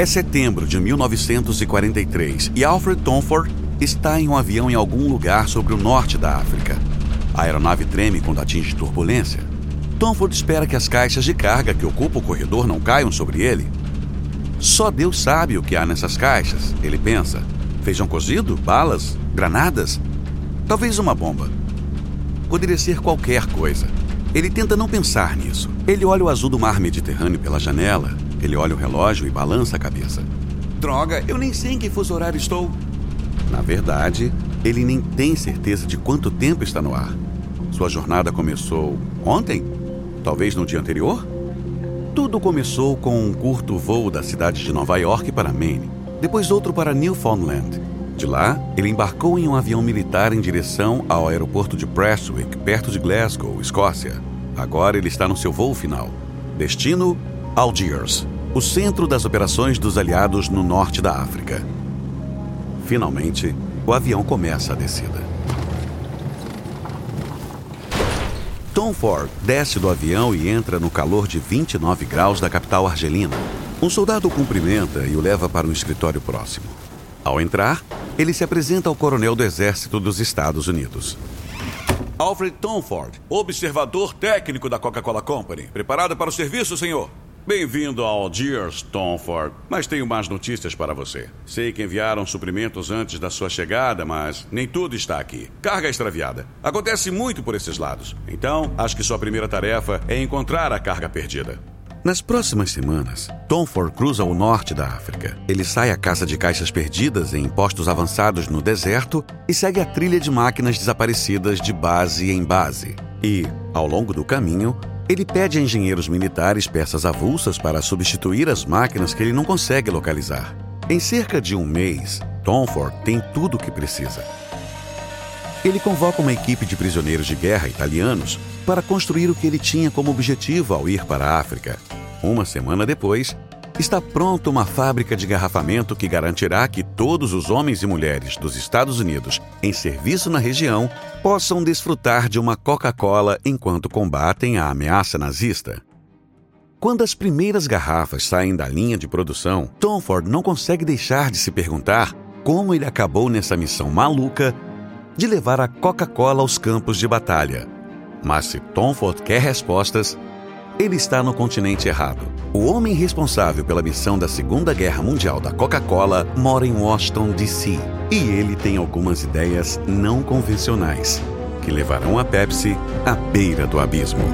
É setembro de 1943 e Alfred Tomford está em um avião em algum lugar sobre o norte da África. A aeronave treme quando atinge turbulência. Tomford espera que as caixas de carga que ocupam o corredor não caiam sobre ele. Só Deus sabe o que há nessas caixas, ele pensa. Feijão cozido? Balas? Granadas? Talvez uma bomba. Poderia ser qualquer coisa. Ele tenta não pensar nisso. Ele olha o azul do mar Mediterrâneo pela janela. Ele olha o relógio e balança a cabeça. Droga, eu nem sei em que fuso horário estou. Na verdade, ele nem tem certeza de quanto tempo está no ar. Sua jornada começou ontem? Talvez no dia anterior? Tudo começou com um curto voo da cidade de Nova York para Maine, depois outro para Newfoundland. De lá, ele embarcou em um avião militar em direção ao aeroporto de Prestwick, perto de Glasgow, Escócia. Agora ele está no seu voo final. Destino: Algiers, o centro das operações dos aliados no norte da África. Finalmente, o avião começa a descida. Tom Ford desce do avião e entra no calor de 29 graus da capital argelina. Um soldado o cumprimenta e o leva para um escritório próximo. Ao entrar, ele se apresenta ao coronel do Exército dos Estados Unidos. Alfred Tomford, observador técnico da Coca-Cola Company. Preparado para o serviço, senhor? Bem-vindo ao Algiers, Tomford. Mas tenho más notícias para você. Sei que enviaram suprimentos antes da sua chegada, mas nem tudo está aqui. Carga extraviada. Acontece muito por esses lados. Então, acho que sua primeira tarefa é encontrar a carga perdida. Nas próximas semanas, Tomford cruza o norte da África. Ele sai à caça de caixas perdidas em postos avançados no deserto e segue a trilha de máquinas desaparecidas de base em base. E, ao longo do caminho, ele pede a engenheiros militares peças avulsas para substituir as máquinas que ele não consegue localizar. Em cerca de um mês, Tomford tem tudo o que precisa. Ele convoca uma equipe de prisioneiros de guerra italianos para construir o que ele tinha como objetivo ao ir para a África. Uma semana depois, está pronta uma fábrica de garrafamento que garantirá que todos os homens e mulheres dos Estados Unidos em serviço na região possam desfrutar de uma Coca-Cola enquanto combatem a ameaça nazista. Quando as primeiras garrafas saem da linha de produção, Tom Ford não consegue deixar de se perguntar como ele acabou nessa missão maluca de levar a Coca-Cola aos campos de batalha. Mas se Tom Ford quer respostas, ele está no continente errado. O homem responsável pela missão da Segunda Guerra Mundial da Coca-Cola mora em Washington, D.C. E ele tem algumas ideias não convencionais que levarão a Pepsi à beira do abismo.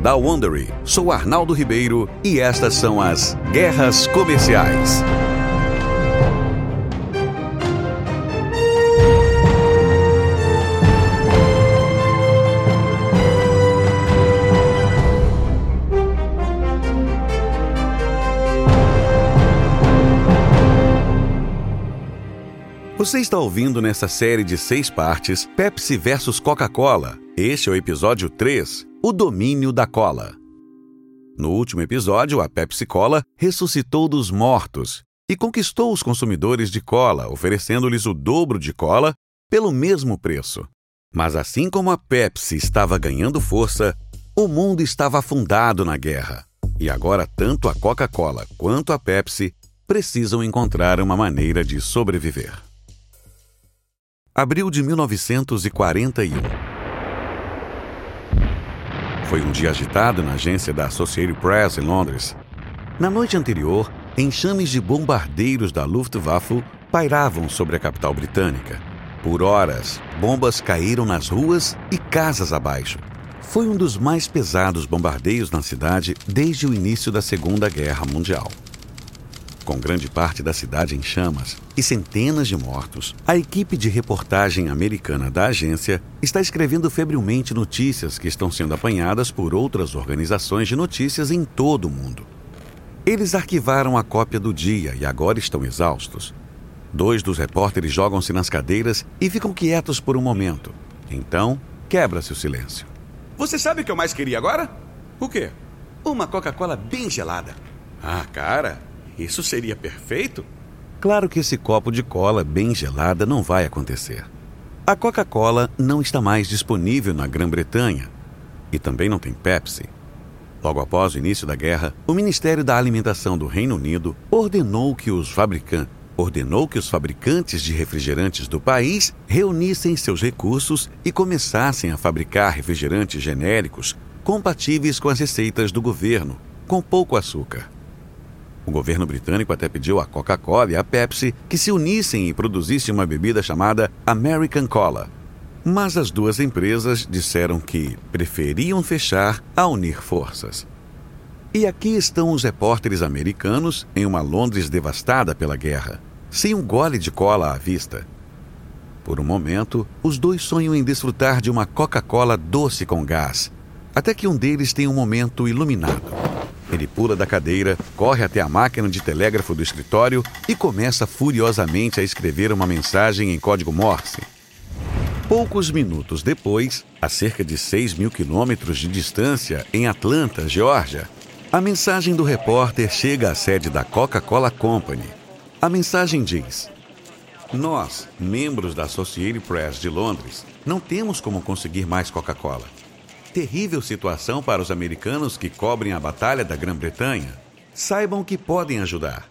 Da Wondery, sou Arnaldo Ribeiro e estas são as Guerras Comerciais. Você está ouvindo nessa série de seis partes Pepsi versus Coca-Cola. Este é o episódio 3, O Domínio da Cola. No último episódio, a Pepsi Cola ressuscitou dos mortos e conquistou os consumidores de cola, oferecendo-lhes o dobro de cola pelo mesmo preço. Mas assim como a Pepsi estava ganhando força, o mundo estava afundado na guerra. E agora tanto a Coca-Cola quanto a Pepsi precisam encontrar uma maneira de sobreviver. Abril de 1941. Foi um dia agitado na agência da Associated Press em Londres. Na noite anterior, enxames de bombardeiros da Luftwaffe pairavam sobre a capital britânica. Por horas, bombas caíram nas ruas e casas abaixo. Foi um dos mais pesados bombardeios na cidade desde o início da Segunda Guerra Mundial. Com grande parte da cidade em chamas e centenas de mortos, a equipe de reportagem americana da agência está escrevendo febrilmente notícias que estão sendo apanhadas por outras organizações de notícias em todo o mundo. Eles arquivaram a cópia do dia e agora estão exaustos. Dois dos repórteres jogam-se nas cadeiras e ficam quietos por um momento. Então, quebra-se o silêncio. Você sabe o que eu mais queria agora? O quê? Uma Coca-Cola bem gelada. Ah, cara, isso seria perfeito? Claro que esse copo de cola bem gelada não vai acontecer. A Coca-Cola não está mais disponível na Grã-Bretanha. E também não tem Pepsi. Logo após o início da guerra, o Ministério da Alimentação do Reino Unido ordenou que os fabricantes ordenou que os fabricantes de refrigerantes do país reunissem seus recursos e começassem a fabricar refrigerantes genéricos compatíveis com as receitas do governo, com pouco açúcar. O governo britânico até pediu à Coca-Cola e à Pepsi que se unissem e produzissem uma bebida chamada American Cola. Mas as duas empresas disseram que preferiam fechar a unir forças. E aqui estão os repórteres americanos em uma Londres devastada pela guerra, sem um gole de cola à vista. Por um momento, os dois sonham em desfrutar de uma Coca-Cola doce com gás, até que um deles tem um momento iluminado. Ele pula da cadeira, corre até a máquina de telégrafo do escritório e começa furiosamente a escrever uma mensagem em código Morse. Poucos minutos depois, a cerca de 6 mil quilômetros de distância, em Atlanta, Geórgia, a mensagem do repórter chega à sede da Coca-Cola Company. A mensagem diz: Nós, membros da Associated Press de Londres, não temos como conseguir mais Coca-Cola terrível situação para os americanos que cobrem a Batalha da Grã-Bretanha, saibam que podem ajudar.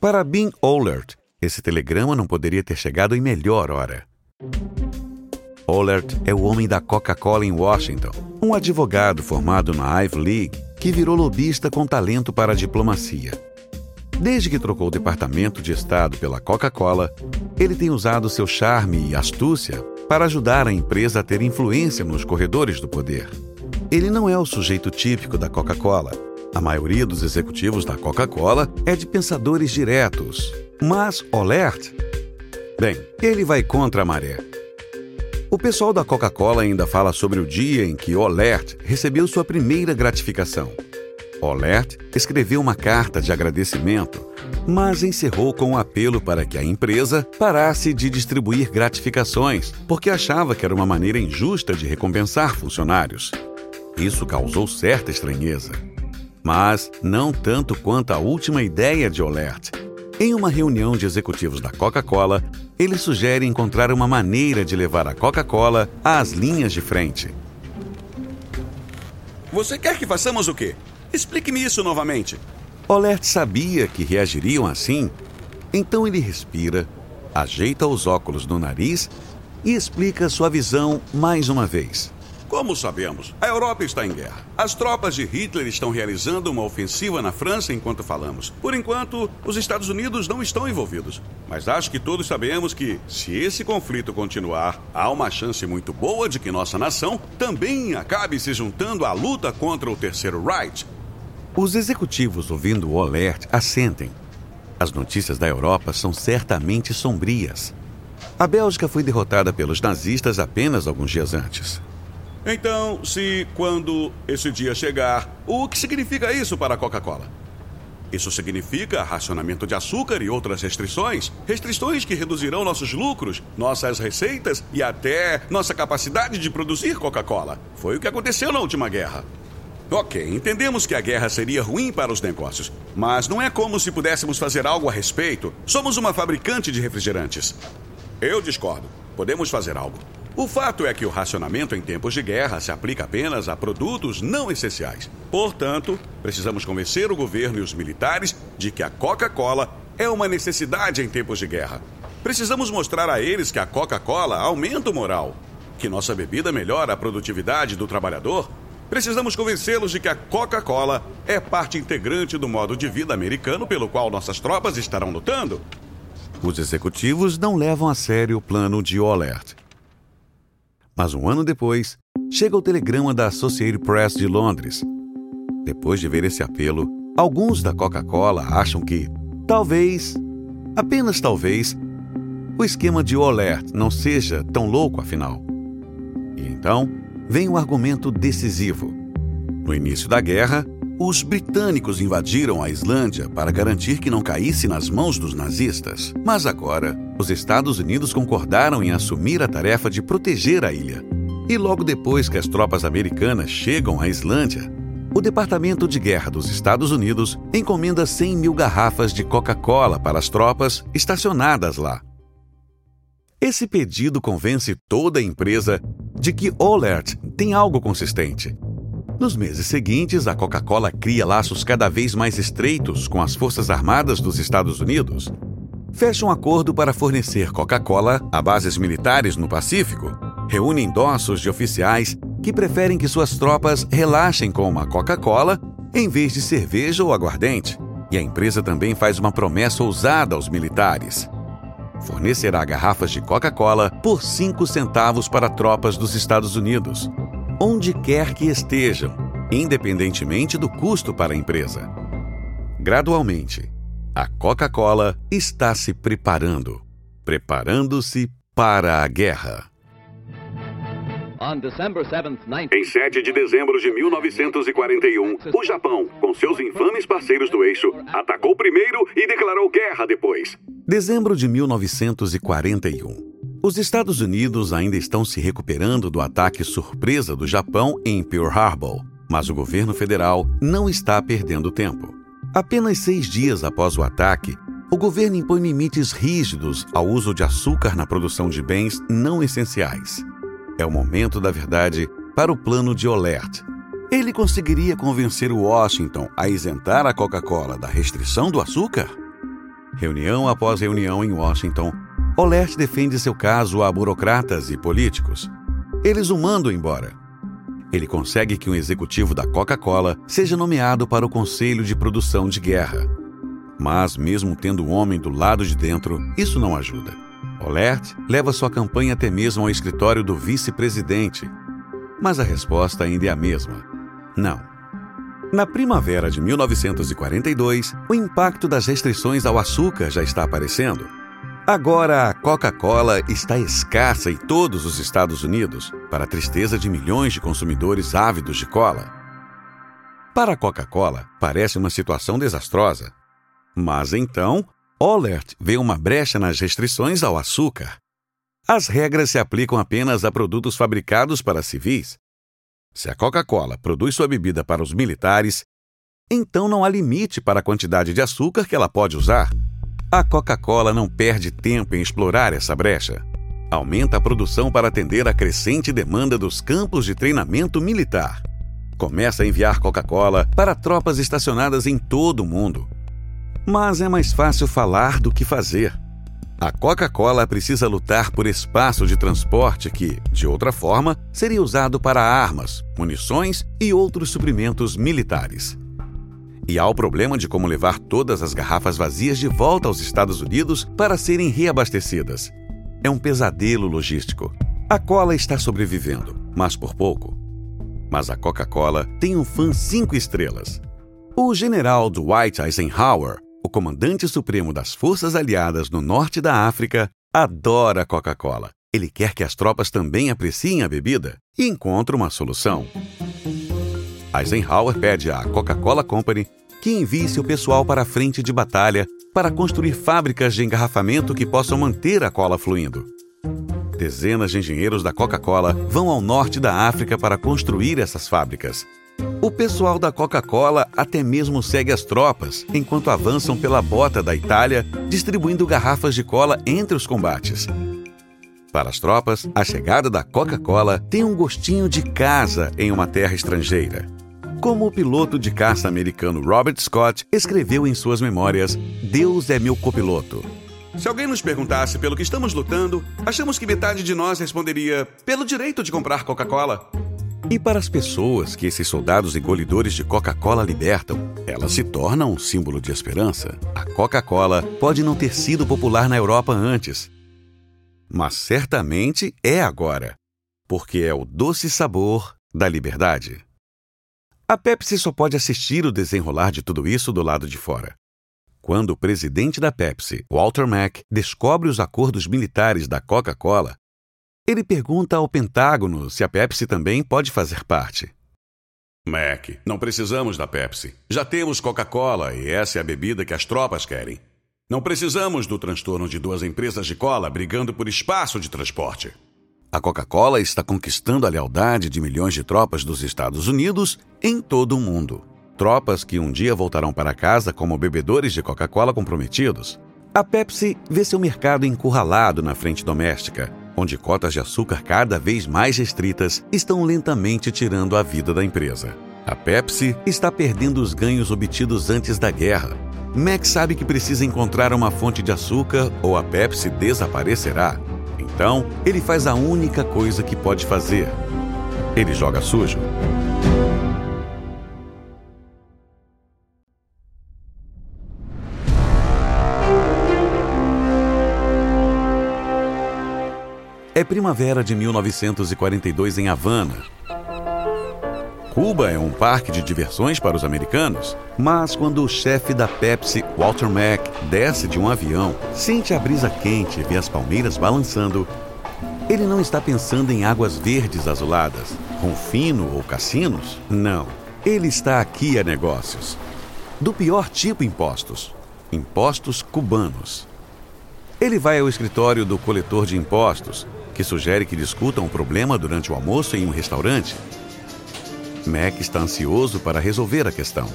Para Bean Ollert, esse telegrama não poderia ter chegado em melhor hora. Ollert é o homem da Coca-Cola em Washington, um advogado formado na Ivy League que virou lobista com talento para a diplomacia. Desde que trocou o Departamento de Estado pela Coca-Cola, ele tem usado seu charme e astúcia para ajudar a empresa a ter influência nos corredores do poder. Ele não é o sujeito típico da Coca-Cola. A maioria dos executivos da Coca-Cola é de pensadores diretos. Mas Olert, bem, ele vai contra a maré. O pessoal da Coca-Cola ainda fala sobre o dia em que Olert recebeu sua primeira gratificação. Olert escreveu uma carta de agradecimento, mas encerrou com um apelo para que a empresa parasse de distribuir gratificações, porque achava que era uma maneira injusta de recompensar funcionários. Isso causou certa estranheza. Mas não tanto quanto a última ideia de Olert. Em uma reunião de executivos da Coca-Cola, ele sugere encontrar uma maneira de levar a Coca-Cola às linhas de frente. Você quer que façamos o quê? Explique-me isso novamente. Olert sabia que reagiriam assim, então ele respira, ajeita os óculos no nariz e explica sua visão mais uma vez. Como sabemos, a Europa está em guerra. As tropas de Hitler estão realizando uma ofensiva na França enquanto falamos. Por enquanto, os Estados Unidos não estão envolvidos. Mas acho que todos sabemos que, se esse conflito continuar, há uma chance muito boa de que nossa nação também acabe se juntando à luta contra o Terceiro Reich, os executivos, ouvindo o alert, assentem. As notícias da Europa são certamente sombrias. A Bélgica foi derrotada pelos nazistas apenas alguns dias antes. Então, se quando esse dia chegar, o que significa isso para a Coca-Cola? Isso significa racionamento de açúcar e outras restrições? Restrições que reduzirão nossos lucros, nossas receitas e até nossa capacidade de produzir Coca-Cola. Foi o que aconteceu na última guerra. Ok, entendemos que a guerra seria ruim para os negócios, mas não é como se pudéssemos fazer algo a respeito. Somos uma fabricante de refrigerantes. Eu discordo. Podemos fazer algo. O fato é que o racionamento em tempos de guerra se aplica apenas a produtos não essenciais. Portanto, precisamos convencer o governo e os militares de que a Coca-Cola é uma necessidade em tempos de guerra. Precisamos mostrar a eles que a Coca-Cola aumenta o moral, que nossa bebida melhora a produtividade do trabalhador Precisamos convencê-los de que a Coca-Cola é parte integrante do modo de vida americano pelo qual nossas tropas estarão lutando. Os executivos não levam a sério o plano de Alert. Mas um ano depois, chega o telegrama da Associated Press de Londres. Depois de ver esse apelo, alguns da Coca-Cola acham que, talvez, apenas talvez, o esquema de Alert não seja tão louco afinal. E então, vem o argumento decisivo. No início da guerra, os britânicos invadiram a Islândia para garantir que não caísse nas mãos dos nazistas. Mas agora, os Estados Unidos concordaram em assumir a tarefa de proteger a ilha. E logo depois que as tropas americanas chegam à Islândia, o Departamento de Guerra dos Estados Unidos encomenda 100 mil garrafas de Coca-Cola para as tropas estacionadas lá. Esse pedido convence toda a empresa de que Olert tem algo consistente. Nos meses seguintes, a Coca-Cola cria laços cada vez mais estreitos com as Forças Armadas dos Estados Unidos. Fecha um acordo para fornecer Coca-Cola a bases militares no Pacífico. Reúne endossos de oficiais que preferem que suas tropas relaxem com uma Coca-Cola em vez de cerveja ou aguardente. E a empresa também faz uma promessa ousada aos militares. Fornecerá garrafas de Coca-Cola por 5 centavos para tropas dos Estados Unidos, onde quer que estejam, independentemente do custo para a empresa. Gradualmente, a Coca-Cola está se preparando, preparando-se para a guerra. Em 7 de dezembro de 1941, o Japão, com seus infames parceiros do eixo, atacou primeiro e declarou guerra depois. Dezembro de 1941. Os Estados Unidos ainda estão se recuperando do ataque surpresa do Japão em Pearl Harbor, mas o governo federal não está perdendo tempo. Apenas seis dias após o ataque, o governo impõe limites rígidos ao uso de açúcar na produção de bens não essenciais. É o momento da verdade para o plano de Olert. Ele conseguiria convencer Washington a isentar a Coca-Cola da restrição do açúcar? Reunião após reunião em Washington, Olert defende seu caso a burocratas e políticos. Eles o mandam embora. Ele consegue que um executivo da Coca-Cola seja nomeado para o Conselho de Produção de Guerra. Mas, mesmo tendo um homem do lado de dentro, isso não ajuda. Olert leva sua campanha até mesmo ao escritório do vice-presidente. Mas a resposta ainda é a mesma: não. Na primavera de 1942, o impacto das restrições ao açúcar já está aparecendo. Agora a Coca-Cola está escassa em todos os Estados Unidos, para a tristeza de milhões de consumidores ávidos de cola. Para a Coca-Cola, parece uma situação desastrosa. Mas então, Olert vê uma brecha nas restrições ao açúcar. As regras se aplicam apenas a produtos fabricados para civis. Se a Coca-Cola produz sua bebida para os militares, então não há limite para a quantidade de açúcar que ela pode usar. A Coca-Cola não perde tempo em explorar essa brecha. Aumenta a produção para atender a crescente demanda dos campos de treinamento militar. Começa a enviar Coca-Cola para tropas estacionadas em todo o mundo. Mas é mais fácil falar do que fazer. A Coca-Cola precisa lutar por espaço de transporte que, de outra forma, seria usado para armas, munições e outros suprimentos militares. E há o problema de como levar todas as garrafas vazias de volta aos Estados Unidos para serem reabastecidas. É um pesadelo logístico. A cola está sobrevivendo, mas por pouco. Mas a Coca-Cola tem um fã cinco estrelas. O general Dwight Eisenhower o comandante supremo das forças aliadas no norte da África, adora Coca-Cola. Ele quer que as tropas também apreciem a bebida e encontra uma solução. Eisenhower pede à Coca-Cola Company que envie seu pessoal para a frente de batalha para construir fábricas de engarrafamento que possam manter a cola fluindo. Dezenas de engenheiros da Coca-Cola vão ao norte da África para construir essas fábricas o pessoal da Coca-Cola até mesmo segue as tropas enquanto avançam pela bota da Itália, distribuindo garrafas de cola entre os combates. Para as tropas, a chegada da Coca-Cola tem um gostinho de casa em uma terra estrangeira. Como o piloto de caça americano Robert Scott escreveu em suas memórias: Deus é meu copiloto. Se alguém nos perguntasse pelo que estamos lutando, achamos que metade de nós responderia pelo direito de comprar Coca-Cola. E para as pessoas que esses soldados engolidores de Coca-Cola libertam, ela se torna um símbolo de esperança. A Coca-Cola pode não ter sido popular na Europa antes, mas certamente é agora, porque é o doce sabor da liberdade. A Pepsi só pode assistir o desenrolar de tudo isso do lado de fora. Quando o presidente da Pepsi, Walter Mack, descobre os acordos militares da Coca-Cola, ele pergunta ao Pentágono se a Pepsi também pode fazer parte. Mac, não precisamos da Pepsi. Já temos Coca-Cola e essa é a bebida que as tropas querem. Não precisamos do transtorno de duas empresas de cola brigando por espaço de transporte. A Coca-Cola está conquistando a lealdade de milhões de tropas dos Estados Unidos em todo o mundo. Tropas que um dia voltarão para casa como bebedores de Coca-Cola comprometidos. A Pepsi vê seu mercado encurralado na frente doméstica onde cotas de açúcar cada vez mais restritas estão lentamente tirando a vida da empresa. A Pepsi está perdendo os ganhos obtidos antes da guerra. Mac sabe que precisa encontrar uma fonte de açúcar ou a Pepsi desaparecerá. Então, ele faz a única coisa que pode fazer: ele joga sujo. É primavera de 1942 em Havana. Cuba é um parque de diversões para os americanos, mas quando o chefe da Pepsi, Walter Mack, desce de um avião, sente a brisa quente e vê as palmeiras balançando, ele não está pensando em águas verdes azuladas, Rufino ou cassinos? Não. Ele está aqui a negócios. Do pior tipo impostos. Impostos cubanos. Ele vai ao escritório do coletor de impostos, que sugere que discutam o problema durante o almoço em um restaurante. Mac está ansioso para resolver a questão.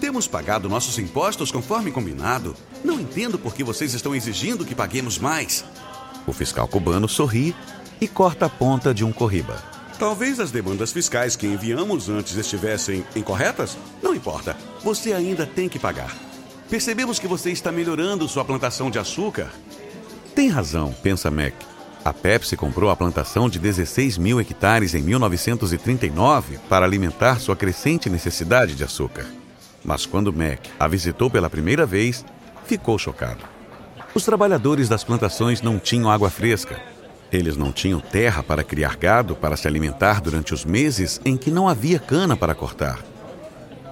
Temos pagado nossos impostos conforme combinado. Não entendo por que vocês estão exigindo que paguemos mais. O fiscal cubano sorri e corta a ponta de um corriba. Talvez as demandas fiscais que enviamos antes estivessem incorretas? Não importa. Você ainda tem que pagar. Percebemos que você está melhorando sua plantação de açúcar. Tem razão, pensa Mac. A Pepsi comprou a plantação de 16 mil hectares em 1939 para alimentar sua crescente necessidade de açúcar. Mas quando Mac a visitou pela primeira vez, ficou chocado. Os trabalhadores das plantações não tinham água fresca. Eles não tinham terra para criar gado para se alimentar durante os meses em que não havia cana para cortar.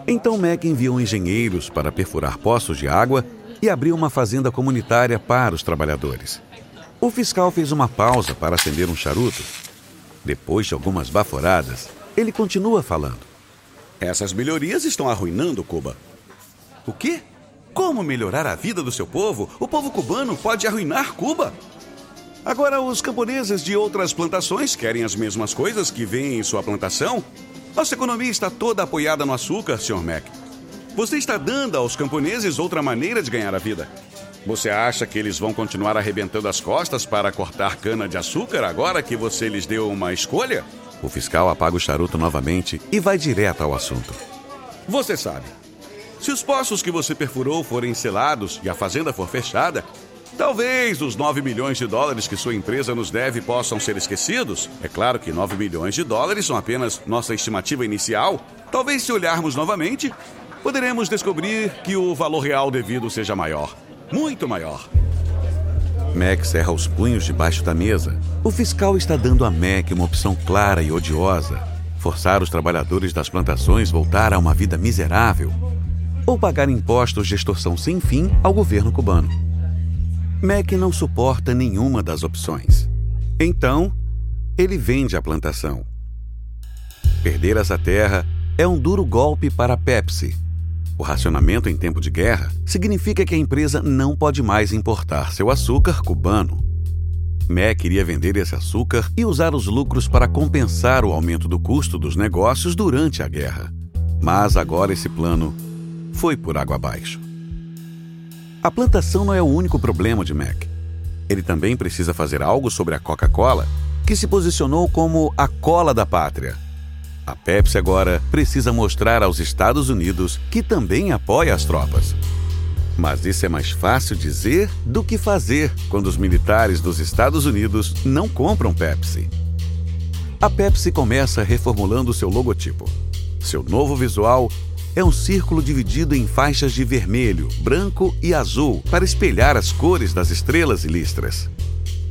Então Mac enviou engenheiros para perfurar poços de água e abriu uma fazenda comunitária para os trabalhadores. O fiscal fez uma pausa para acender um charuto. Depois de algumas baforadas, ele continua falando. Essas melhorias estão arruinando Cuba. O quê? Como melhorar a vida do seu povo? O povo cubano pode arruinar Cuba? Agora, os camponeses de outras plantações querem as mesmas coisas que vêm em sua plantação? Nossa economia está toda apoiada no açúcar, Sr. Mac. Você está dando aos camponeses outra maneira de ganhar a vida. Você acha que eles vão continuar arrebentando as costas para cortar cana-de-açúcar agora que você lhes deu uma escolha? O fiscal apaga o charuto novamente e vai direto ao assunto. Você sabe. Se os poços que você perfurou forem selados e a fazenda for fechada, talvez os 9 milhões de dólares que sua empresa nos deve possam ser esquecidos. É claro que 9 milhões de dólares são apenas nossa estimativa inicial. Talvez, se olharmos novamente, poderemos descobrir que o valor real devido seja maior muito maior. Mac cerra os punhos debaixo da mesa. O fiscal está dando a Mac uma opção clara e odiosa: forçar os trabalhadores das plantações voltar a uma vida miserável ou pagar impostos de extorsão sem fim ao governo cubano. Mac não suporta nenhuma das opções. Então, ele vende a plantação. Perder essa terra é um duro golpe para a Pepsi, o racionamento em tempo de guerra significa que a empresa não pode mais importar seu açúcar cubano. Mac queria vender esse açúcar e usar os lucros para compensar o aumento do custo dos negócios durante a guerra. Mas agora esse plano foi por água abaixo. A plantação não é o único problema de Mac. Ele também precisa fazer algo sobre a Coca-Cola, que se posicionou como a cola da pátria a Pepsi agora precisa mostrar aos Estados Unidos que também apoia as tropas. Mas isso é mais fácil dizer do que fazer quando os militares dos Estados Unidos não compram Pepsi. A Pepsi começa reformulando seu logotipo. Seu novo visual é um círculo dividido em faixas de vermelho, branco e azul para espelhar as cores das estrelas e listras.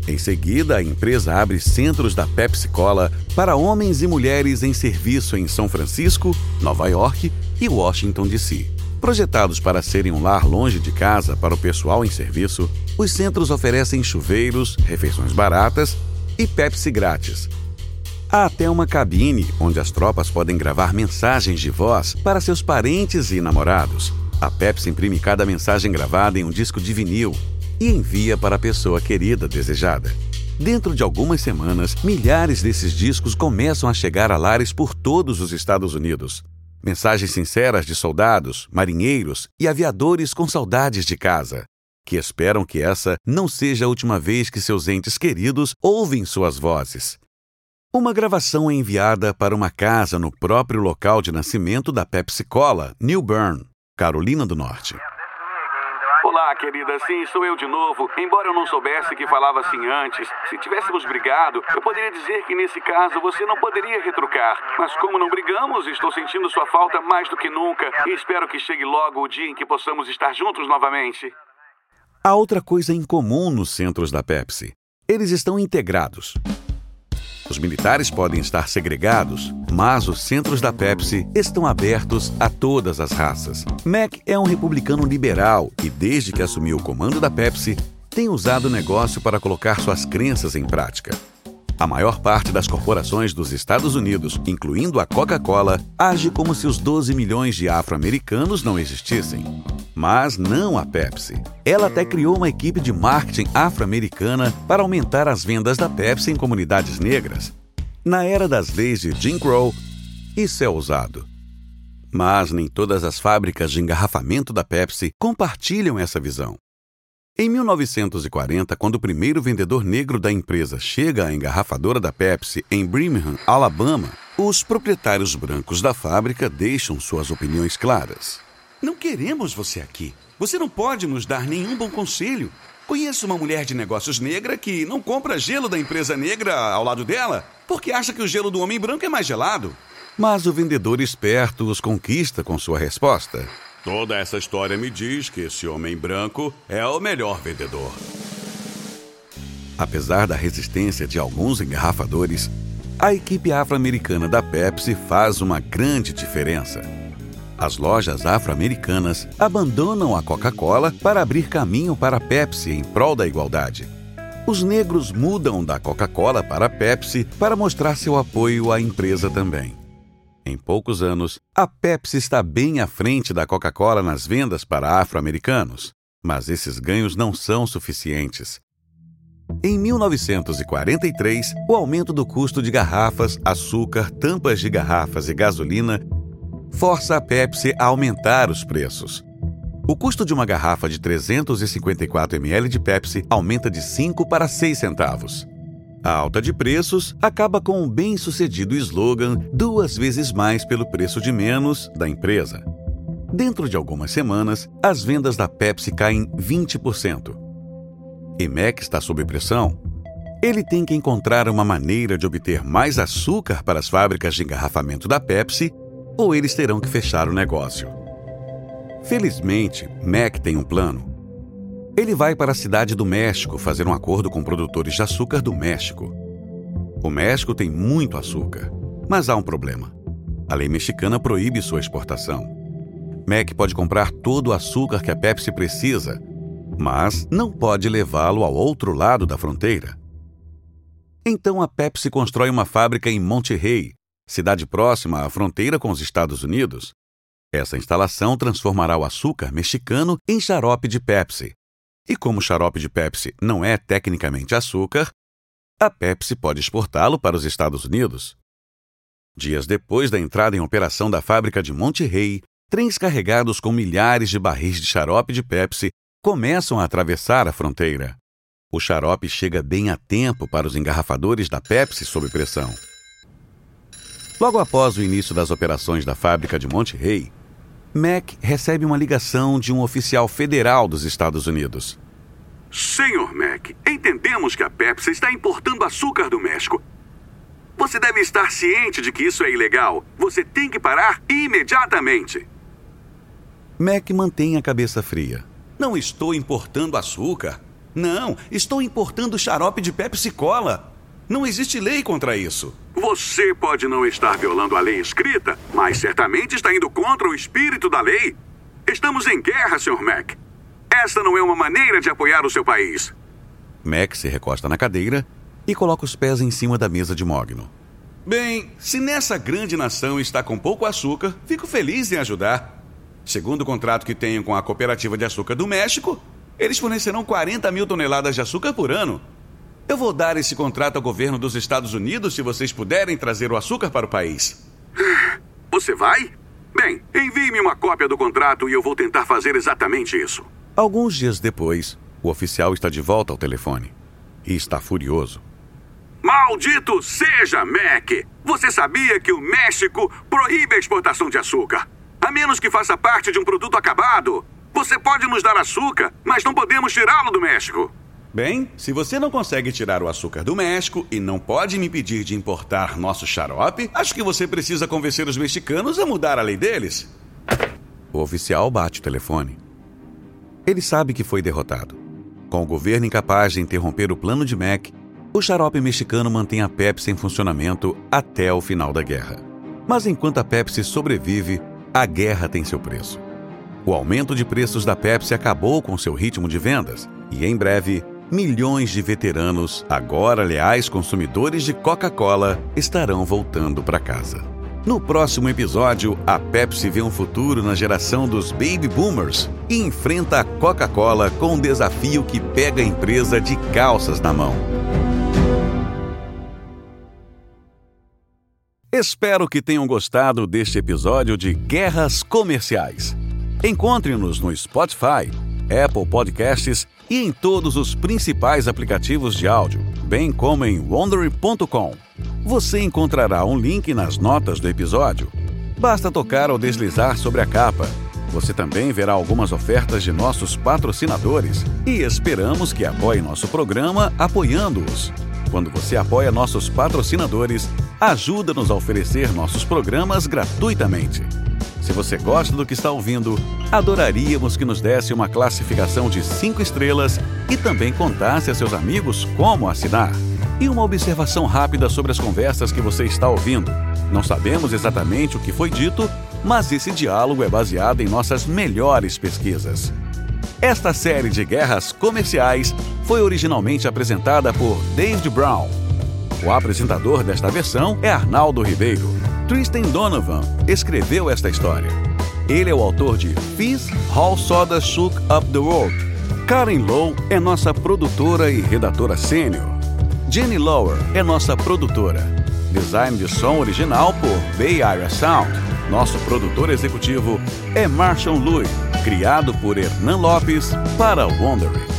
Em seguida, a empresa abre centros da Pepsi Cola para homens e mulheres em serviço em São Francisco, Nova York e Washington, D.C. Projetados para serem um lar longe de casa para o pessoal em serviço, os centros oferecem chuveiros, refeições baratas e Pepsi grátis. Há até uma cabine onde as tropas podem gravar mensagens de voz para seus parentes e namorados. A Pepsi imprime cada mensagem gravada em um disco de vinil e envia para a pessoa querida desejada. Dentro de algumas semanas, milhares desses discos começam a chegar a lares por todos os Estados Unidos. Mensagens sinceras de soldados, marinheiros e aviadores com saudades de casa. que esperam que essa não seja a última vez que seus entes queridos ouvem suas vozes. Uma gravação é enviada para uma casa no próprio local de nascimento da Pepsi Cola, New Bern, Carolina do Norte. Olá, querida. Sim, sou eu de novo. Embora eu não soubesse que falava assim antes, se tivéssemos brigado, eu poderia dizer que nesse caso você não poderia retrucar. Mas como não brigamos, estou sentindo sua falta mais do que nunca e espero que chegue logo o dia em que possamos estar juntos novamente. Há outra coisa em comum nos centros da Pepsi. Eles estão integrados. Os militares podem estar segregados, mas os centros da Pepsi estão abertos a todas as raças. Mac é um republicano liberal e, desde que assumiu o comando da Pepsi, tem usado o negócio para colocar suas crenças em prática. A maior parte das corporações dos Estados Unidos, incluindo a Coca-Cola, age como se os 12 milhões de afro-americanos não existissem. Mas não a Pepsi. Ela até criou uma equipe de marketing afro-americana para aumentar as vendas da Pepsi em comunidades negras. Na era das leis de Jim Crow, isso é ousado. Mas nem todas as fábricas de engarrafamento da Pepsi compartilham essa visão. Em 1940, quando o primeiro vendedor negro da empresa chega à engarrafadora da Pepsi em Birmingham, Alabama, os proprietários brancos da fábrica deixam suas opiniões claras. Não queremos você aqui. Você não pode nos dar nenhum bom conselho. Conheço uma mulher de negócios negra que não compra gelo da empresa negra ao lado dela porque acha que o gelo do homem branco é mais gelado. Mas o vendedor esperto os conquista com sua resposta. Toda essa história me diz que esse homem branco é o melhor vendedor. Apesar da resistência de alguns engarrafadores, a equipe afro-americana da Pepsi faz uma grande diferença. As lojas afro-americanas abandonam a Coca-Cola para abrir caminho para a Pepsi em prol da igualdade. Os negros mudam da Coca-Cola para a Pepsi para mostrar seu apoio à empresa também. Em poucos anos, a Pepsi está bem à frente da Coca-Cola nas vendas para afro-americanos, mas esses ganhos não são suficientes. Em 1943, o aumento do custo de garrafas, açúcar, tampas de garrafas e gasolina força a Pepsi a aumentar os preços. O custo de uma garrafa de 354 ml de Pepsi aumenta de 5 para 6 centavos. A alta de preços acaba com o bem-sucedido slogan duas vezes mais pelo preço de menos da empresa. Dentro de algumas semanas, as vendas da Pepsi caem 20%. E Mac está sob pressão. Ele tem que encontrar uma maneira de obter mais açúcar para as fábricas de engarrafamento da Pepsi, ou eles terão que fechar o negócio. Felizmente, Mac tem um plano ele vai para a cidade do México fazer um acordo com produtores de açúcar do México. O México tem muito açúcar, mas há um problema. A lei mexicana proíbe sua exportação. Mac pode comprar todo o açúcar que a Pepsi precisa, mas não pode levá-lo ao outro lado da fronteira. Então a Pepsi constrói uma fábrica em Monterrey, cidade próxima à fronteira com os Estados Unidos. Essa instalação transformará o açúcar mexicano em xarope de Pepsi, e como o xarope de Pepsi não é tecnicamente açúcar, a Pepsi pode exportá-lo para os Estados Unidos. Dias depois da entrada em operação da fábrica de Monterrey, trens carregados com milhares de barris de xarope de Pepsi começam a atravessar a fronteira. O xarope chega bem a tempo para os engarrafadores da Pepsi sob pressão. Logo após o início das operações da fábrica de Monterrey, Mac recebe uma ligação de um oficial federal dos Estados Unidos. Senhor Mac, entendemos que a Pepsi está importando açúcar do México. Você deve estar ciente de que isso é ilegal. Você tem que parar imediatamente. Mac mantém a cabeça fria. Não estou importando açúcar. Não, estou importando xarope de Pepsi Cola. Não existe lei contra isso. Você pode não estar violando a lei escrita, mas certamente está indo contra o espírito da lei. Estamos em guerra, Sr. Mac. Esta não é uma maneira de apoiar o seu país. Mac se recosta na cadeira e coloca os pés em cima da mesa de Mogno. Bem, se nessa grande nação está com pouco açúcar, fico feliz em ajudar. Segundo o contrato que tenho com a Cooperativa de Açúcar do México, eles fornecerão 40 mil toneladas de açúcar por ano. Eu vou dar esse contrato ao governo dos Estados Unidos se vocês puderem trazer o açúcar para o país. Você vai? Bem, envie-me uma cópia do contrato e eu vou tentar fazer exatamente isso. Alguns dias depois, o oficial está de volta ao telefone e está furioso. Maldito seja, Mac! Você sabia que o México proíbe a exportação de açúcar? A menos que faça parte de um produto acabado. Você pode nos dar açúcar, mas não podemos tirá-lo do México. Bem, se você não consegue tirar o açúcar do México e não pode me impedir de importar nosso xarope, acho que você precisa convencer os mexicanos a mudar a lei deles. O oficial bate o telefone. Ele sabe que foi derrotado. Com o governo incapaz de interromper o plano de Mac, o xarope mexicano mantém a Pepsi em funcionamento até o final da guerra. Mas enquanto a Pepsi sobrevive, a guerra tem seu preço. O aumento de preços da Pepsi acabou com seu ritmo de vendas e, em breve, milhões de veteranos, agora leais consumidores de Coca-Cola, estarão voltando para casa. No próximo episódio, a Pepsi vê um futuro na geração dos baby boomers e enfrenta a Coca-Cola com um desafio que pega a empresa de calças na mão. Espero que tenham gostado deste episódio de Guerras Comerciais. Encontre-nos no Spotify, Apple Podcasts e em todos os principais aplicativos de áudio, bem como em wondery.com. Você encontrará um link nas notas do episódio. Basta tocar ou deslizar sobre a capa. Você também verá algumas ofertas de nossos patrocinadores e esperamos que apoie nosso programa apoiando-os. Quando você apoia nossos patrocinadores, ajuda-nos a oferecer nossos programas gratuitamente. Se você gosta do que está ouvindo, adoraríamos que nos desse uma classificação de 5 estrelas e também contasse a seus amigos como assinar. E uma observação rápida sobre as conversas que você está ouvindo. Não sabemos exatamente o que foi dito, mas esse diálogo é baseado em nossas melhores pesquisas. Esta série de guerras comerciais foi originalmente apresentada por David Brown. O apresentador desta versão é Arnaldo Ribeiro. Tristan Donovan escreveu esta história. Ele é o autor de Peace How Soda Shook Up the World. Karen Lowe é nossa produtora e redatora sênior. Jenny Lower é nossa produtora. Design de som original por Bay Area Sound. Nosso produtor executivo é Marshall Louis criado por Hernan Lopes para Wondering.